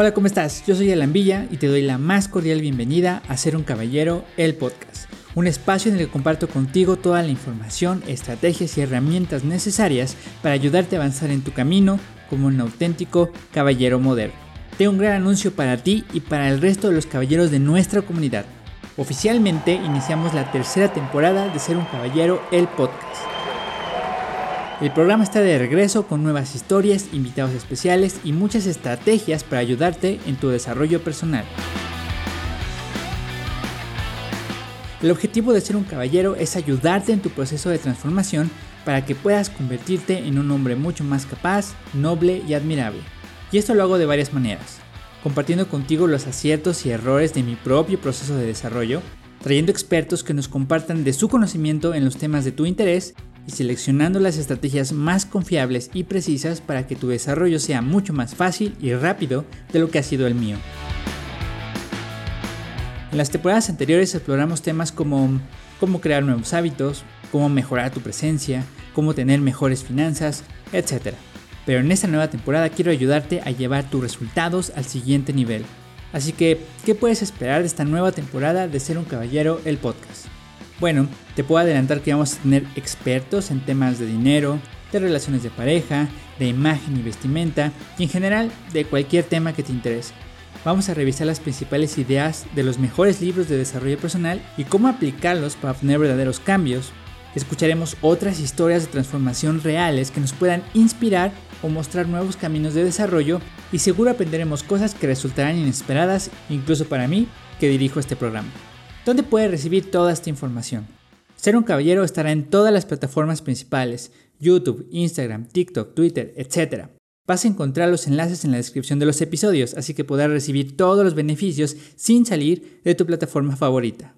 Hola, ¿cómo estás? Yo soy Alan Villa y te doy la más cordial bienvenida a Ser un Caballero, el podcast. Un espacio en el que comparto contigo toda la información, estrategias y herramientas necesarias para ayudarte a avanzar en tu camino como un auténtico caballero moderno. Tengo un gran anuncio para ti y para el resto de los caballeros de nuestra comunidad. Oficialmente iniciamos la tercera temporada de Ser un Caballero, el podcast. El programa está de regreso con nuevas historias, invitados especiales y muchas estrategias para ayudarte en tu desarrollo personal. El objetivo de ser un caballero es ayudarte en tu proceso de transformación para que puedas convertirte en un hombre mucho más capaz, noble y admirable. Y esto lo hago de varias maneras, compartiendo contigo los aciertos y errores de mi propio proceso de desarrollo, trayendo expertos que nos compartan de su conocimiento en los temas de tu interés y seleccionando las estrategias más confiables y precisas para que tu desarrollo sea mucho más fácil y rápido de lo que ha sido el mío. En las temporadas anteriores exploramos temas como cómo crear nuevos hábitos, cómo mejorar tu presencia, cómo tener mejores finanzas, etc. Pero en esta nueva temporada quiero ayudarte a llevar tus resultados al siguiente nivel. Así que, ¿qué puedes esperar de esta nueva temporada de Ser un Caballero el podcast? Bueno, te puedo adelantar que vamos a tener expertos en temas de dinero, de relaciones de pareja, de imagen y vestimenta y en general de cualquier tema que te interese. Vamos a revisar las principales ideas de los mejores libros de desarrollo personal y cómo aplicarlos para obtener verdaderos cambios. Escucharemos otras historias de transformación reales que nos puedan inspirar o mostrar nuevos caminos de desarrollo y seguro aprenderemos cosas que resultarán inesperadas incluso para mí que dirijo este programa. ¿Dónde puedes recibir toda esta información? Ser un caballero estará en todas las plataformas principales, YouTube, Instagram, TikTok, Twitter, etc. Vas a encontrar los enlaces en la descripción de los episodios, así que podrás recibir todos los beneficios sin salir de tu plataforma favorita.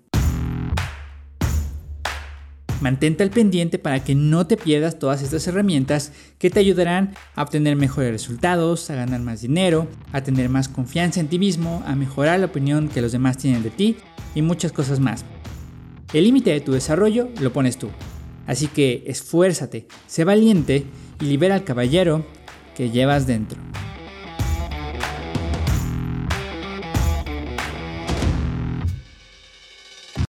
Mantente al pendiente para que no te pierdas todas estas herramientas que te ayudarán a obtener mejores resultados, a ganar más dinero, a tener más confianza en ti mismo, a mejorar la opinión que los demás tienen de ti y muchas cosas más. El límite de tu desarrollo lo pones tú. Así que esfuérzate, sé valiente y libera al caballero que llevas dentro.